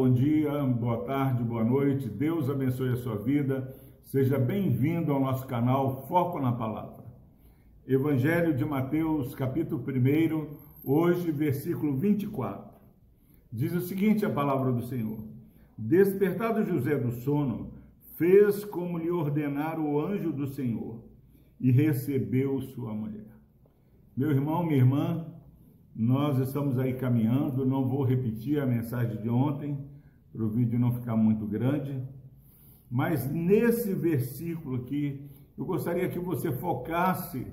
bom dia, boa tarde, boa noite. Deus abençoe a sua vida. Seja bem-vindo ao nosso canal Foco na Palavra. Evangelho de Mateus, capítulo 1, hoje, versículo 24. Diz o seguinte: a palavra do Senhor: Despertado José do sono, fez como lhe ordenara o anjo do Senhor e recebeu sua mulher. Meu irmão, minha irmã, nós estamos aí caminhando, não vou repetir a mensagem de ontem, para o vídeo não ficar muito grande, mas nesse versículo aqui, eu gostaria que você focasse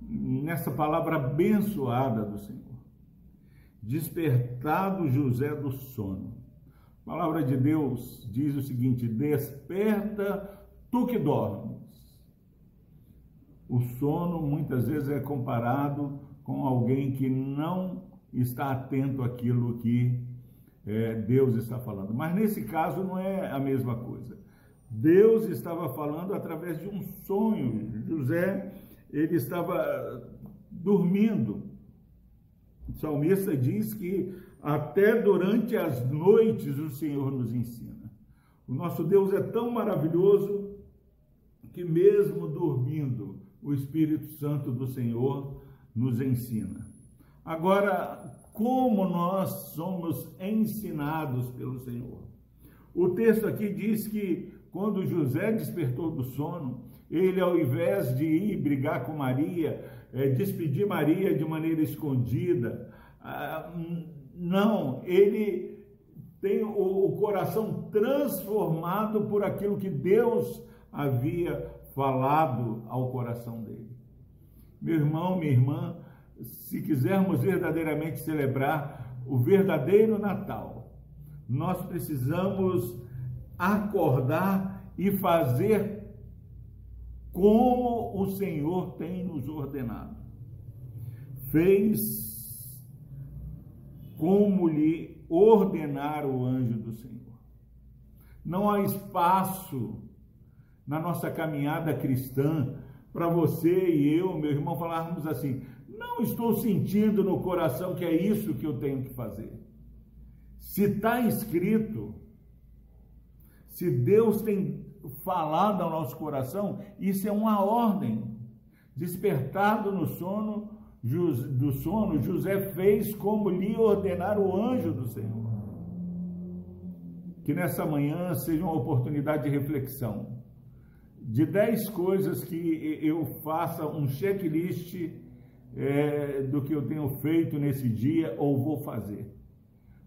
nessa palavra abençoada do Senhor. Despertado José do sono. A palavra de Deus diz o seguinte: Desperta tu que dormes. O sono muitas vezes é comparado com alguém que não está atento àquilo que é, Deus está falando. Mas nesse caso não é a mesma coisa. Deus estava falando através de um sonho. José, ele estava dormindo. O salmista diz que até durante as noites o Senhor nos ensina. O nosso Deus é tão maravilhoso que mesmo dormindo, o Espírito Santo do Senhor nos ensina. Agora, como nós somos ensinados pelo Senhor? O texto aqui diz que quando José despertou do sono, ele, ao invés de ir brigar com Maria, é, despedir Maria de maneira escondida, ah, não, ele tem o, o coração transformado por aquilo que Deus havia falado ao coração dele. Meu irmão, minha irmã, se quisermos verdadeiramente celebrar o verdadeiro Natal, nós precisamos acordar e fazer como o Senhor tem nos ordenado. Fez como lhe ordenar o anjo do Senhor. Não há espaço na nossa caminhada cristã para você e eu, meu irmão, falarmos assim: não estou sentindo no coração que é isso que eu tenho que fazer. Se está escrito, se Deus tem falado ao nosso coração, isso é uma ordem. Despertado no sono, do sono, José fez como lhe ordenar o anjo do Senhor. Que nessa manhã seja uma oportunidade de reflexão de 10 coisas que eu faça um checklist é, do que eu tenho feito nesse dia ou vou fazer.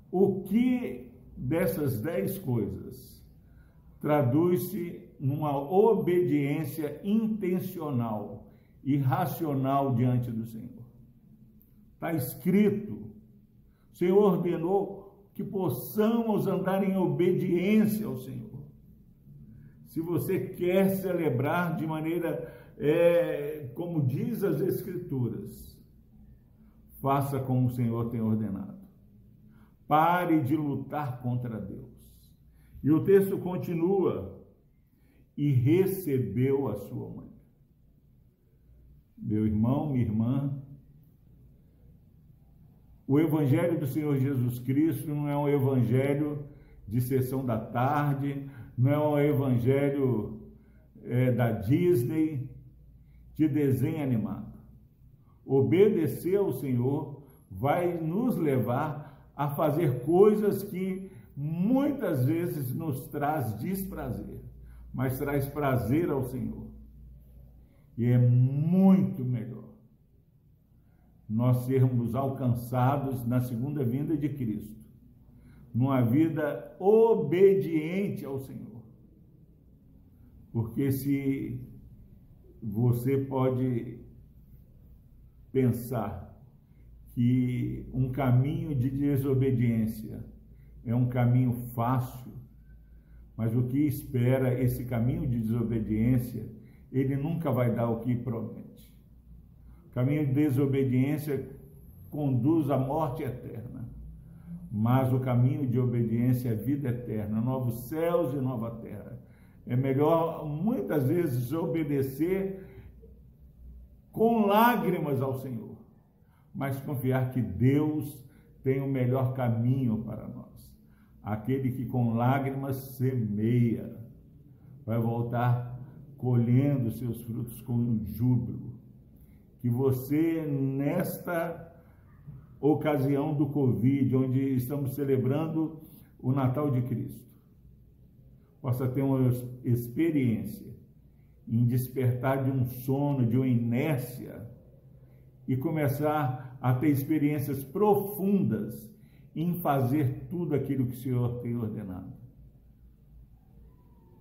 O que dessas 10 coisas traduz-se numa obediência intencional e racional diante do Senhor? Está escrito, o Senhor ordenou que possamos andar em obediência ao Senhor se você quer celebrar de maneira, é, como diz as Escrituras, faça como o Senhor tem ordenado. Pare de lutar contra Deus. E o texto continua: e recebeu a sua mãe. Meu irmão, minha irmã, o Evangelho do Senhor Jesus Cristo não é um evangelho de sessão da tarde, não é um evangelho é, da Disney, de desenho animado. Obedecer ao Senhor vai nos levar a fazer coisas que muitas vezes nos traz desprazer, mas traz prazer ao Senhor. E é muito melhor nós sermos alcançados na segunda vinda de Cristo, numa vida obediente ao Senhor. Porque se você pode pensar que um caminho de desobediência é um caminho fácil, mas o que espera esse caminho de desobediência, ele nunca vai dar o que promete. O caminho de desobediência conduz à morte eterna, mas o caminho de obediência é vida eterna, novos céus e nova terra. É melhor muitas vezes obedecer com lágrimas ao Senhor, mas confiar que Deus tem o melhor caminho para nós. aquele que com lágrimas semeia, vai voltar colhendo seus frutos com júbilo. Que você, nesta ocasião do Covid, onde estamos celebrando o Natal de Cristo, possa ter uma experiência em despertar de um sono, de uma inércia e começar a ter experiências profundas em fazer tudo aquilo que o Senhor tem ordenado.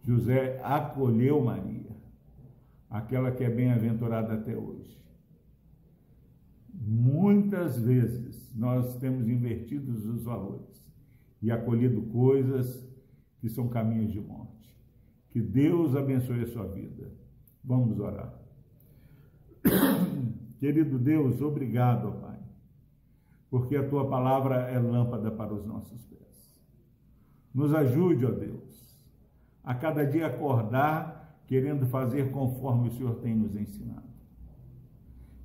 José acolheu Maria, aquela que é bem-aventurada até hoje. Muitas vezes nós temos invertido os valores e acolhido coisas que são caminhos de morte. Que Deus abençoe a sua vida. Vamos orar. Querido Deus, obrigado, Pai, porque a tua palavra é lâmpada para os nossos pés. Nos ajude, ó Deus, a cada dia acordar querendo fazer conforme o Senhor tem nos ensinado.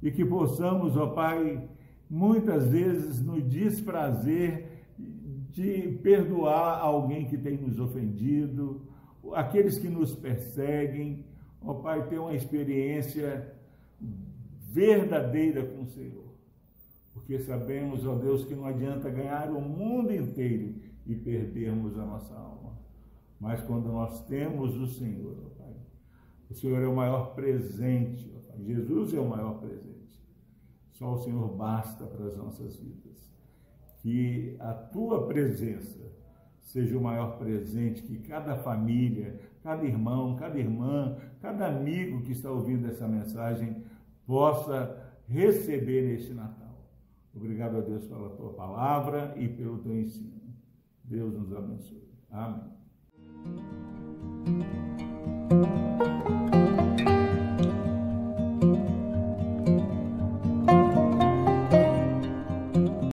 E que possamos, ó Pai, muitas vezes no desprazer de perdoar alguém que tem nos ofendido, aqueles que nos perseguem, ó Pai, ter uma experiência verdadeira com o Senhor. Porque sabemos, ó Deus, que não adianta ganhar o mundo inteiro e perdermos a nossa alma. Mas quando nós temos o Senhor, ó Pai, o Senhor é o maior presente, ó Pai. Jesus é o maior presente. Só o Senhor basta para as nossas vidas que a tua presença seja o maior presente que cada família, cada irmão, cada irmã, cada amigo que está ouvindo essa mensagem possa receber neste Natal. Obrigado a Deus pela tua palavra e pelo teu ensino. Deus nos abençoe. Amém.